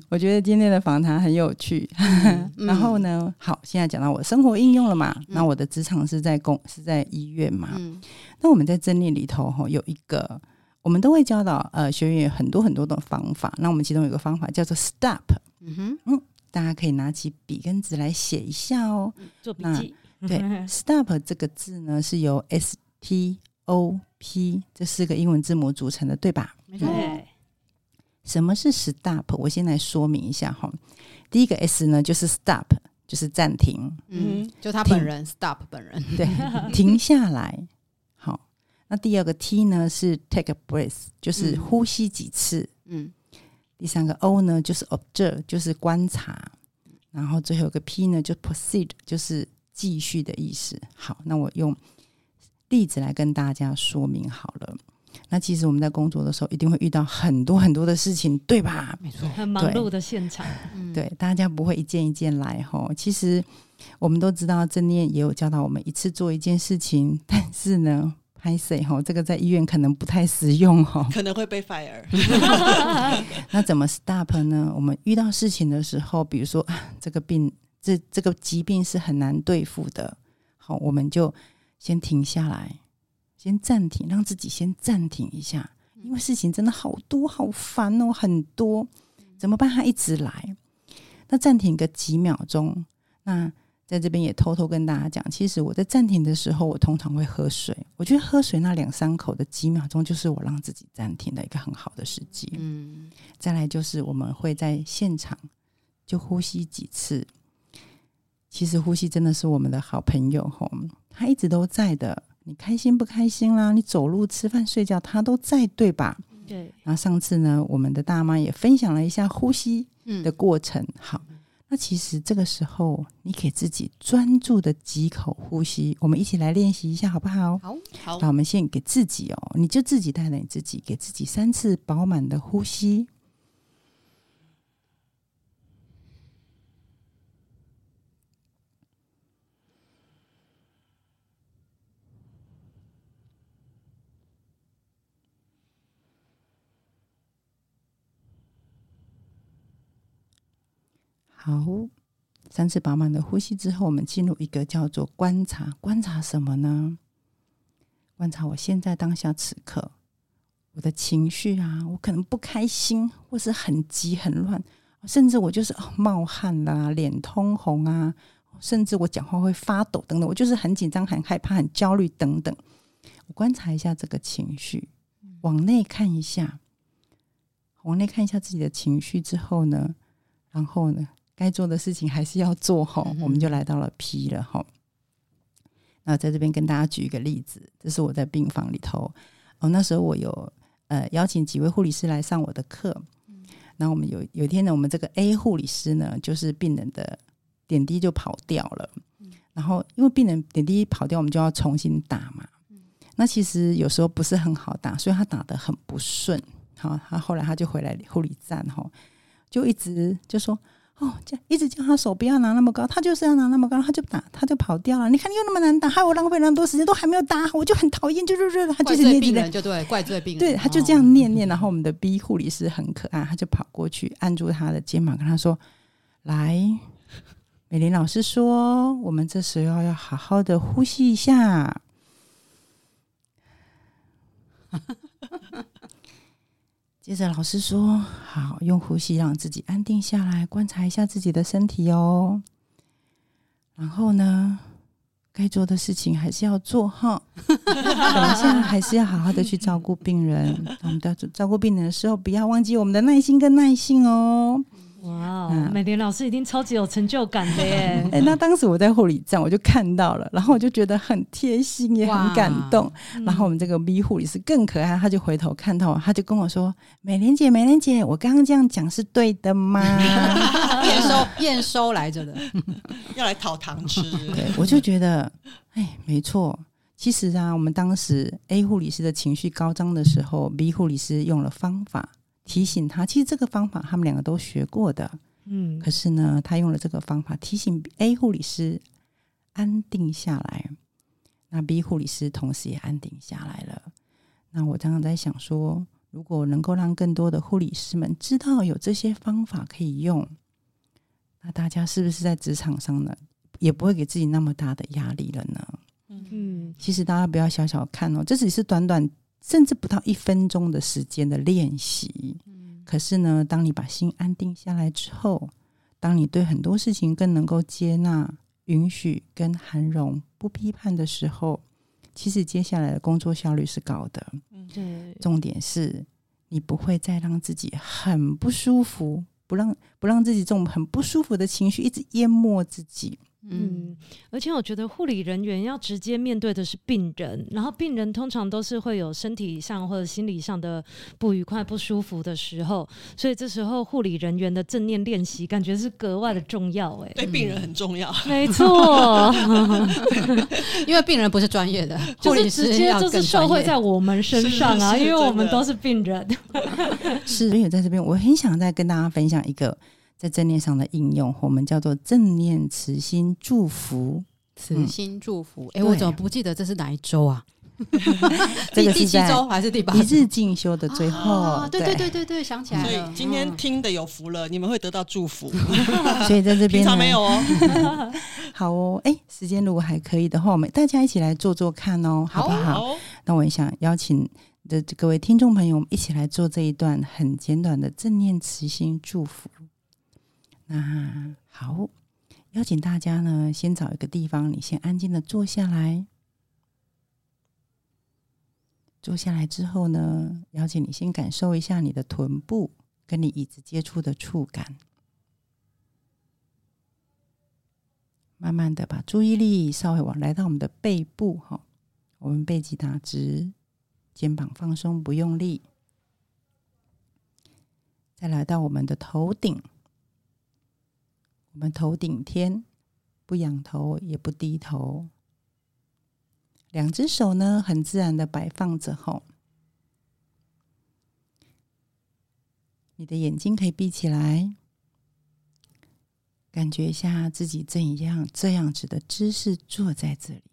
我觉得今天的访谈很有趣。嗯、然后呢，好，现在讲到我生活应用了嘛，嗯、那我的职场是在公是在医院嘛。嗯、那我们在正念里头哈，有一个我们都会教导呃学员有很多很多的方法。那我们其中有一个方法叫做 STOP。嗯哼，嗯，大家可以拿起笔跟纸来写一下哦，做笔记。[laughs] 对，[laughs] stop 这个字呢，是由 S T O P 这四个英文字母组成的，对吧？对。什么是 stop？我先来说明一下哈。第一个 S 呢，就是 stop，就是暂停。嗯，就他本人 stop 本人，对，[laughs] 停下来。好，那第二个 T 呢是 take a breath，就是呼吸几次。嗯。第三个 O 呢就是 observe，就是观察。然后最后一个 P 呢就 proceed，就是。继续的意思。好，那我用例子来跟大家说明好了。那其实我们在工作的时候，一定会遇到很多很多的事情，对吧？没错，很忙碌的现场。对，嗯、大家不会一件一件来哈。其实我们都知道，正念也有教导我们一次做一件事情，但是呢，[laughs] 拍谁哈，这个在医院可能不太实用哈，[laughs] 可能会被 fire。[laughs] 那怎么 stop 呢？我们遇到事情的时候，比如说啊，这个病。这这个疾病是很难对付的，好，我们就先停下来，先暂停，让自己先暂停一下，因为事情真的好多，好烦哦，很多，怎么办？它一直来，那暂停个几秒钟。那在这边也偷偷跟大家讲，其实我在暂停的时候，我通常会喝水。我觉得喝水那两三口的几秒钟，就是我让自己暂停的一个很好的时机。嗯，再来就是我们会在现场就呼吸几次。其实呼吸真的是我们的好朋友吼，他一直都在的。你开心不开心啦？你走路、吃饭、睡觉，他都在，对吧？对。然后上次呢，我们的大妈也分享了一下呼吸的过程。嗯、好，那其实这个时候，你给自己专注的几口呼吸，我们一起来练习一下，好不好？好，好。那我们先给自己哦，你就自己带着你自己，给自己三次饱满的呼吸。好，三次饱满的呼吸之后，我们进入一个叫做观察。观察什么呢？观察我现在当下此刻我的情绪啊，我可能不开心，或是很急很乱甚至我就是冒汗啦、脸通红啊，甚至我讲话会发抖等等，我就是很紧张、很害怕、很焦虑等等。我观察一下这个情绪，往内看一下，往内看一下自己的情绪之后呢，然后呢，该做的事情还是要做哈。我们就来到了 P 了哈。那在这边跟大家举一个例子，这是我在病房里头哦，那时候我有呃邀请几位护理师来上我的课，那我们有有一天呢，我们这个 A 护理师呢，就是病人的点滴就跑掉了，然后因为病人点滴跑掉，我们就要重新打嘛。那其实有时候不是很好打，所以他打得很不顺。好，他后来他就回来护理站哈，就一直就说哦，这样一直叫他手不要拿那么高，他就是要拿那么高，他就打，他就跑掉了。你看你又那么难打，害我浪费那么多时间，都还没有打，我就很讨厌，就是这，他就是念病人就对，怪罪病人，对，他就这样念念。然后我们的 B 护理师很可爱，他就跑过去按住他的肩膀，跟他说：“来，美玲老师说，我们这时候要好好的呼吸一下。”接着老师说：“好，用呼吸让自己安定下来，观察一下自己的身体哦。然后呢，该做的事情还是要做哈。等一下还是要好好的去照顾病人。我们在照顾病人的时候，不要忘记我们的耐心跟耐性哦。”哇、wow, 嗯，美玲老师一定超级有成就感的耶！[laughs] 哎、欸，那当时我在护理站，我就看到了，然后我就觉得很贴心，也很感动。然后我们这个 B 护理师更可爱，他就回头看到我，他就跟我说：“美玲姐，美玲姐，我刚刚这样讲是对的吗？” [laughs] 验收 [laughs] 验收来着的，要来讨糖吃。对，我就觉得，哎，没错。其实啊，我们当时 A 护理师的情绪高涨的时候，B 护理师用了方法。提醒他，其实这个方法他们两个都学过的，嗯，可是呢，他用了这个方法提醒 A 护理师安定下来，那 B 护理师同时也安定下来了。那我常常在想说，如果能够让更多的护理师们知道有这些方法可以用，那大家是不是在职场上呢，也不会给自己那么大的压力了呢？嗯，其实大家不要小小看哦，这只是短短。甚至不到一分钟的时间的练习，可是呢，当你把心安定下来之后，当你对很多事情更能够接纳、允许跟涵容、不批判的时候，其实接下来的工作效率是高的。嗯，重点是你不会再让自己很不舒服，不让不让自己这种很不舒服的情绪一直淹没自己。嗯，而且我觉得护理人员要直接面对的是病人，然后病人通常都是会有身体上或者心理上的不愉快、不舒服的时候，所以这时候护理人员的正念练习感觉是格外的重要。哎，对病人很重要，嗯、没错，[laughs] 因为病人不是专业的，[laughs] 就是直接就是受惠在我们身上啊，因为我们都是病人。[laughs] 是，所以在这边我很想再跟大家分享一个。在正念上的应用，我们叫做正念慈心祝福。慈心祝福，哎、嗯欸，我怎么不记得这是哪一周啊？[laughs] 这个是第七周还是第八？一日进修的最后。啊、对对对对对，想起来了。所以今天听的有福了，嗯、你们会得到祝福。所以在这边平常没有哦。[laughs] 好哦，哎、欸，时间如果还可以的话，我们大家一起来做做看哦，好不好？好，那我也想邀请的各位听众朋友，我们一起来做这一段很简短的正念慈心祝福。那好，邀请大家呢，先找一个地方，你先安静的坐下来。坐下来之后呢，邀请你先感受一下你的臀部跟你椅子接触的触感。慢慢的把注意力稍微往来到我们的背部，哈，我们背脊打直，肩膀放松，不用力。再来到我们的头顶。我们头顶天，不仰头也不低头，两只手呢，很自然的摆放着后，你的眼睛可以闭起来，感觉一下自己正一样这样子的姿势坐在这里，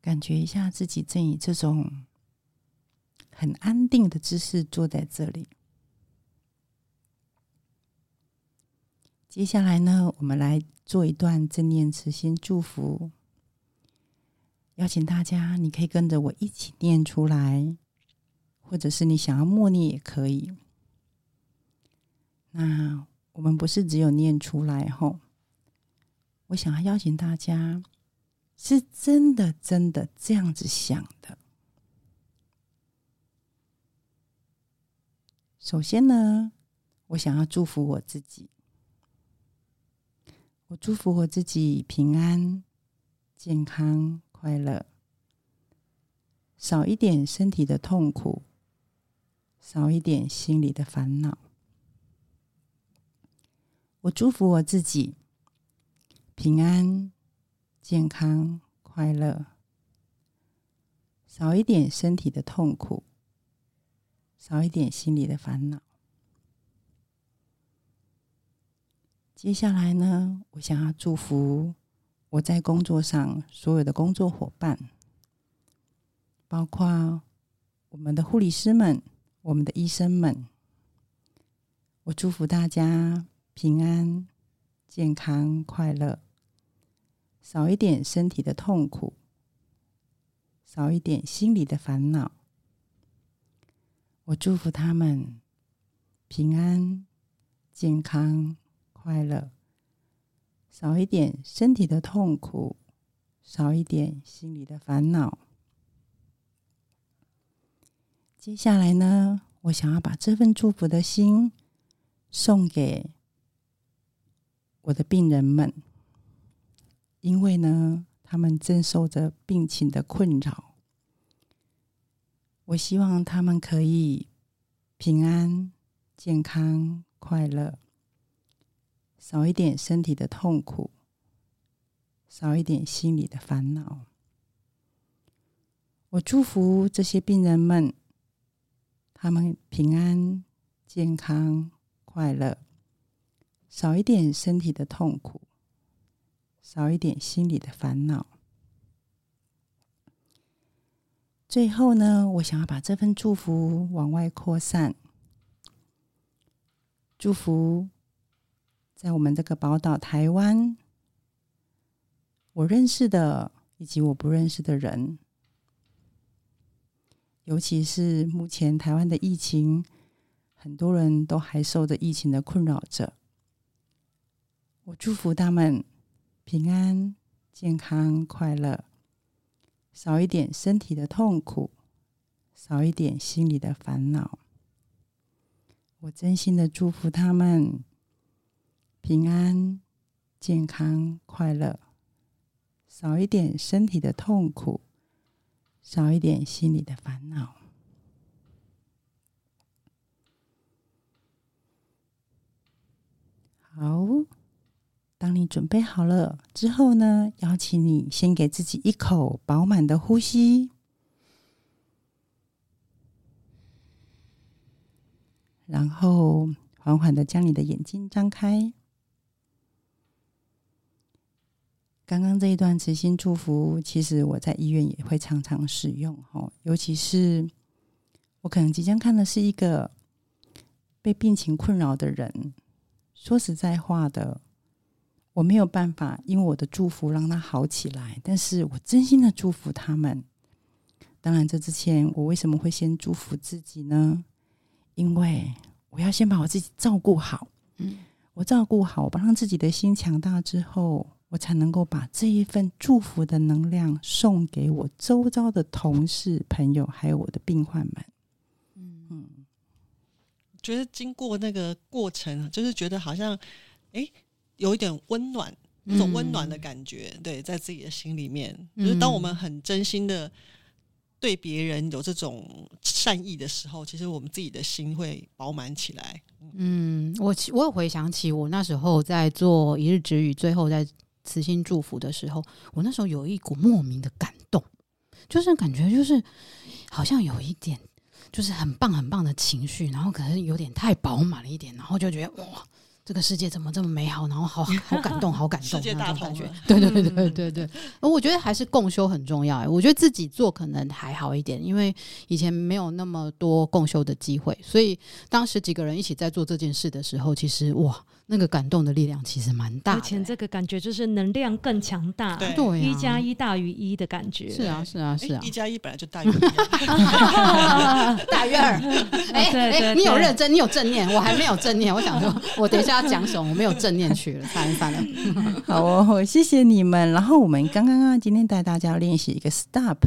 感觉一下自己正以这种很安定的姿势坐在这里。接下来呢，我们来做一段正念慈心祝福。邀请大家，你可以跟着我一起念出来，或者是你想要默念也可以。那我们不是只有念出来吼，我想要邀请大家，是真的真的这样子想的。首先呢，我想要祝福我自己，我祝福我自己平安、健康、快乐，少一点身体的痛苦，少一点心里的烦恼。我祝福我自己平安、健康、快乐，少一点身体的痛苦，少一点心里的烦恼。接下来呢，我想要祝福我在工作上所有的工作伙伴，包括我们的护理师们、我们的医生们。我祝福大家。平安、健康、快乐，少一点身体的痛苦，少一点心里的烦恼。我祝福他们平安、健康、快乐，少一点身体的痛苦，少一点心里的烦恼。接下来呢，我想要把这份祝福的心送给。我的病人们，因为呢，他们正受着病情的困扰，我希望他们可以平安、健康、快乐，少一点身体的痛苦，少一点心里的烦恼。我祝福这些病人们，他们平安、健康、快乐。少一点身体的痛苦，少一点心里的烦恼。最后呢，我想要把这份祝福往外扩散，祝福在我们这个宝岛台湾，我认识的以及我不认识的人，尤其是目前台湾的疫情，很多人都还受着疫情的困扰着。我祝福他们平安、健康、快乐，少一点身体的痛苦，少一点心里的烦恼。我真心的祝福他们平安、健康、快乐，少一点身体的痛苦，少一点心里的烦恼。好。当你准备好了之后呢，邀请你先给自己一口饱满的呼吸，然后缓缓的将你的眼睛张开。刚刚这一段慈心祝福，其实我在医院也会常常使用哦，尤其是我可能即将看的是一个被病情困扰的人。说实在话的。我没有办法，因为我的祝福让他好起来，但是我真心的祝福他们。当然，这之前我为什么会先祝福自己呢？因为我要先把我自己照顾好。嗯，我照顾好，我让自己的心强大之后，我才能够把这一份祝福的能量送给我周遭的同事、朋友，还有我的病患们。嗯嗯，觉得经过那个过程，就是觉得好像，哎。有一点温暖，一种温暖的感觉，嗯、对，在自己的心里面，就是当我们很真心的对别人有这种善意的时候，其实我们自己的心会饱满起来。嗯，我我有回想起我那时候在做一日之语，最后在慈心祝福的时候，我那时候有一股莫名的感动，就是感觉就是好像有一点就是很棒很棒的情绪，然后可能有点太饱满了一点，然后就觉得哇。这个世界怎么这么美好，然后好 [laughs] 好感动，好感动，世界大同那种感觉。对对对对对对，我觉得还是共修很重要。哎，我觉得自己做可能还好一点，因为以前没有那么多共修的机会，所以当时几个人一起在做这件事的时候，其实哇。那个感动的力量其实蛮大的，而且这个感觉就是能量更强大，对，一加一大于一的感觉。是啊，是啊，是啊，一加一本来就大于一，[laughs] 大于二。[laughs] 哎哎，你有认真，你有正念，我还没有正念。我想说，我等一下要讲什么？我没有正念去了，算了算了。好哦，谢谢你们。然后我们刚刚啊，今天带大家练习一个 stop。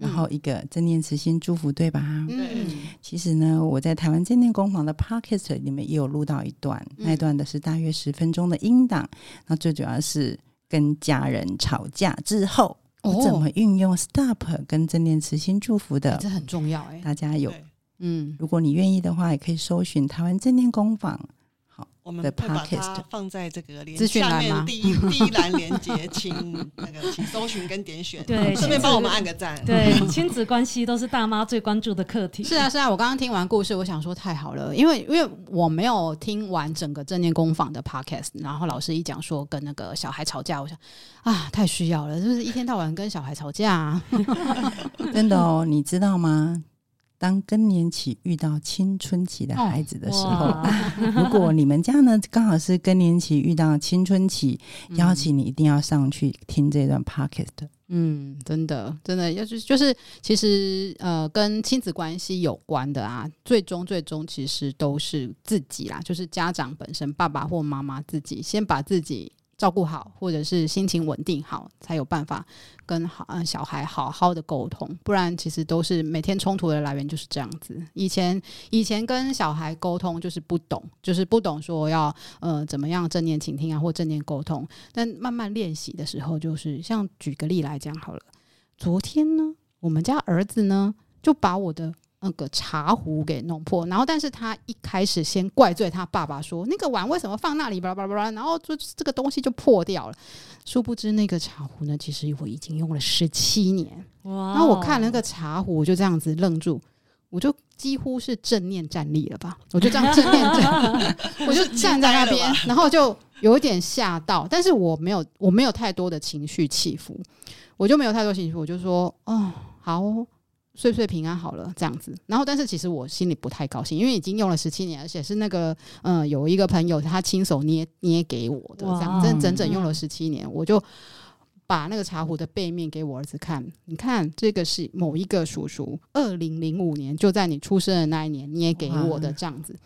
然后一个正念慈心祝福，对吧？嗯，其实呢，我在台湾正念工坊的 podcast 里面也有录到一段，嗯、那一段的是大约十分钟的音档。那最主要是跟家人吵架之后，哦、我怎么运用 stop 跟正念慈心祝福的，这很重要哎。大家有，嗯，如果你愿意的话，也可以搜寻台湾正念工坊。我们会把它放在这个连下面第一 [laughs] 第一栏连接，请那个请搜寻跟点选，对，顺便帮我们按个赞。对，亲子关系都是大妈最关注的课题。是啊，是啊，我刚刚听完故事，我想说太好了，因为因为我没有听完整个正念工坊的 podcast，然后老师一讲说跟那个小孩吵架，我想啊，太需要了，就是一天到晚跟小孩吵架啊，[laughs] 真的哦，你知道吗？当更年期遇到青春期的孩子的时候，哦、[laughs] 如果你们家呢刚好是更年期遇到青春期，嗯、邀请你一定要上去听这段 podcast。嗯，真的，真的，要是就是其实呃，跟亲子关系有关的啊，最终最终其实都是自己啦，就是家长本身，爸爸或妈妈自己先把自己。照顾好，或者是心情稳定好，才有办法跟好小孩好好的沟通。不然，其实都是每天冲突的来源就是这样子。以前以前跟小孩沟通就是不懂，就是不懂说要呃怎么样正念倾听啊，或正念沟通。但慢慢练习的时候，就是像举个例来讲好了。昨天呢，我们家儿子呢就把我的。那个茶壶给弄破，然后但是他一开始先怪罪他爸爸说，那个碗为什么放那里，巴拉巴拉巴拉，然后就这个东西就破掉了。殊不知那个茶壶呢，其实我已经用了十七年。哇！然后我看那个茶壶，我就这样子愣住，我就几乎是正念站立了吧？我就这样正念站，[laughs] 我就站在那边，然后就有一点吓到，但是我没有，我没有太多的情绪起伏，我就没有太多情绪，我就说，哦，好。岁岁平安好了，这样子。然后，但是其实我心里不太高兴，因为已经用了十七年，而且是那个嗯，有一个朋友他亲手捏捏给我的，这样整整整用了十七年。我就把那个茶壶的背面给我儿子看，你看这个是某一个叔叔二零零五年就在你出生的那一年捏给我的这样子。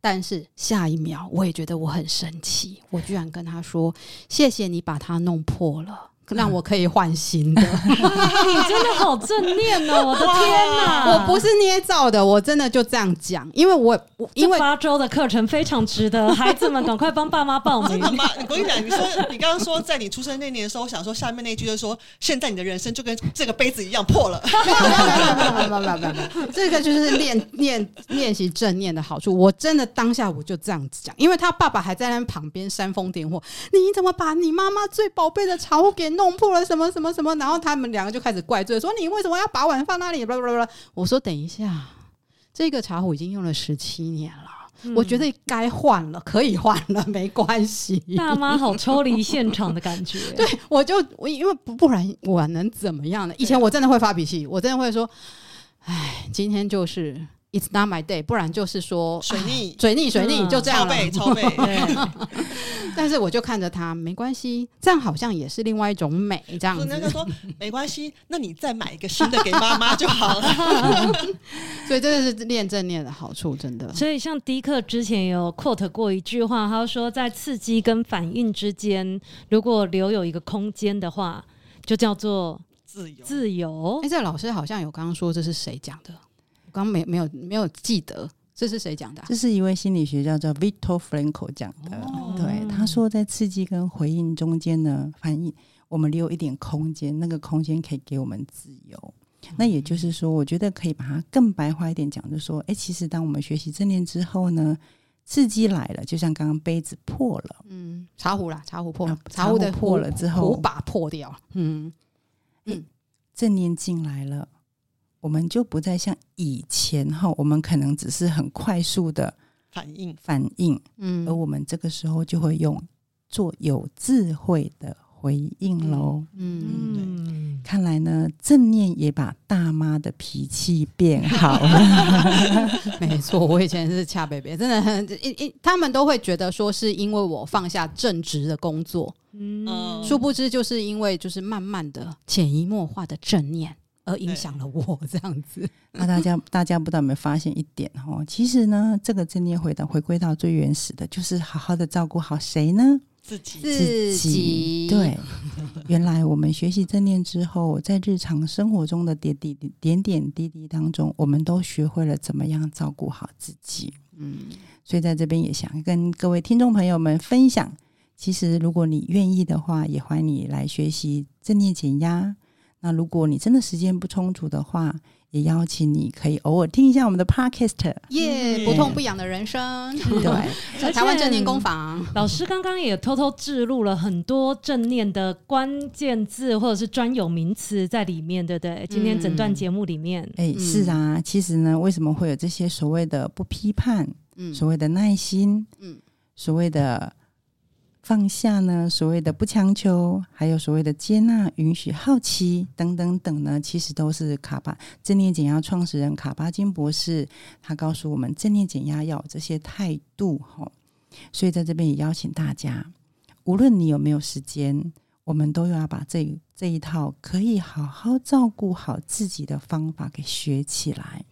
但是下一秒，我也觉得我很生气，我居然跟他说：“谢谢你把它弄破了。”让我可以换新的，[laughs] 你真的好正念哦！我的天哪，我不是捏造的，我真的就这样讲，因为我因为八周的课程非常值得，孩子们赶快帮爸妈报名。妈，[laughs] 我跟你讲，你说你刚刚说在你出生那年的时候，我想说下面那句就是说，现在你的人生就跟这个杯子一样破了。没有没有没有没有没有没有，这个就是练练练习正念的好处。我真的当下我就这样子讲，因为他爸爸还在那旁边煽风点火，你怎么把你妈妈最宝贝的茶壶给弄破了什么什么什么，然后他们两个就开始怪罪，说你为什么要把碗放那里？blah blah blah。我说等一下，这个茶壶已经用了十七年了，嗯、我觉得该换了，可以换了，没关系。大妈好抽离现场的感觉，[laughs] 对，我就我因为不不然我能怎么样呢？以前我真的会发脾气，我真的会说，哎，今天就是。It's not my day，不然就是说水逆，水逆，水逆，就这样了。超背，超背。对。[laughs] 但是我就看着他，没关系，这样好像也是另外一种美，这样子。那个说没关系，那你再买一个新的给妈妈就好了。[laughs] 所以这个是练正念的好处，真的。所以像迪克之前有 quote 过一句话，他说在刺激跟反应之间，如果留有一个空间的话，就叫做自由。自由。哎，这个老师好像有刚刚说这是谁讲的？刚没没有没有记得这是谁讲的？这是一位心理学家叫 Victor Frankl 讲的。哦、对，他说在刺激跟回应中间呢，反应我们留一点空间，那个空间可以给我们自由。嗯、那也就是说，我觉得可以把它更白话一点讲，就是说，哎，其实当我们学习正念之后呢，刺激来了，就像刚刚杯子破了，嗯，茶壶啦，茶壶破，啊、茶壶的破了之后，壶把破掉，嗯嗯，正念进来了。我们就不再像以前哈，我们可能只是很快速的反应反应，嗯，而我们这个时候就会用做有智慧的回应喽。嗯，对，看来呢，正念也把大妈的脾气变好了。[laughs] 没错，我以前是恰北北，真的很一一，他们都会觉得说是因为我放下正职的工作，嗯，殊不知就是因为就是慢慢的潜移默化的正念。而影响了我 [laughs] 这样子，那大家大家不知道有没有发现一点哦？其实呢，这个正念回到回归到最原始的，就是好好的照顾好谁呢？自己，自己。对，原来我们学习正念之后，在日常生活中的点滴点点滴滴当中，我们都学会了怎么样照顾好自己。嗯，所以在这边也想跟各位听众朋友们分享，其实如果你愿意的话，也欢迎你来学习正念减压。那如果你真的时间不充足的话，也邀请你可以偶尔听一下我们的 Podcast，耶，不痛不痒的人生，[laughs] 对，台湾正念工坊老师刚刚也偷偷置入了很多正念的关键字或者是专有名词在里面，对不对？今天整段节目里面，哎、嗯，是啊，其实呢，为什么会有这些所谓的不批判，嗯，所谓的耐心，嗯，所谓的。放下呢，所谓的不强求，还有所谓的接纳、允许、好奇等等等呢，其实都是卡巴正念减压创始人卡巴金博士他告诉我们，正念减压要有这些态度哈。所以在这边也邀请大家，无论你有没有时间，我们都要把这这一套可以好好照顾好自己的方法给学起来，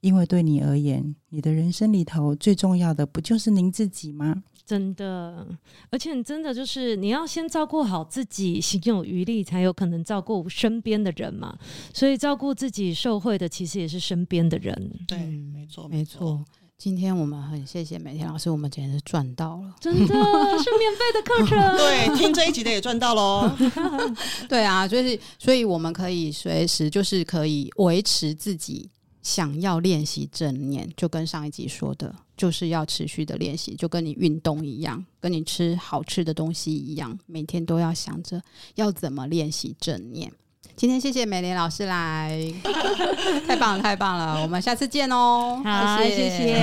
因为对你而言，你的人生里头最重要的不就是您自己吗？真的，而且真的就是你要先照顾好自己，心有余力才有可能照顾身边的人嘛。所以照顾自己受惠的，其实也是身边的人。对，没错，没错。今天我们很谢谢美天老师，我们简直是赚到了，真的是免费的课程。[laughs] 对，听这一集的也赚到喽。[laughs] 对啊，就是所以我们可以随时就是可以维持自己。想要练习正念，就跟上一集说的，就是要持续的练习，就跟你运动一样，跟你吃好吃的东西一样，每天都要想着要怎么练习正念。今天谢谢美莲老师来，[laughs] 太棒了，太棒了，我们下次见哦。好，谢谢，谢谢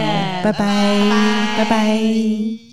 拜拜，拜拜。拜拜。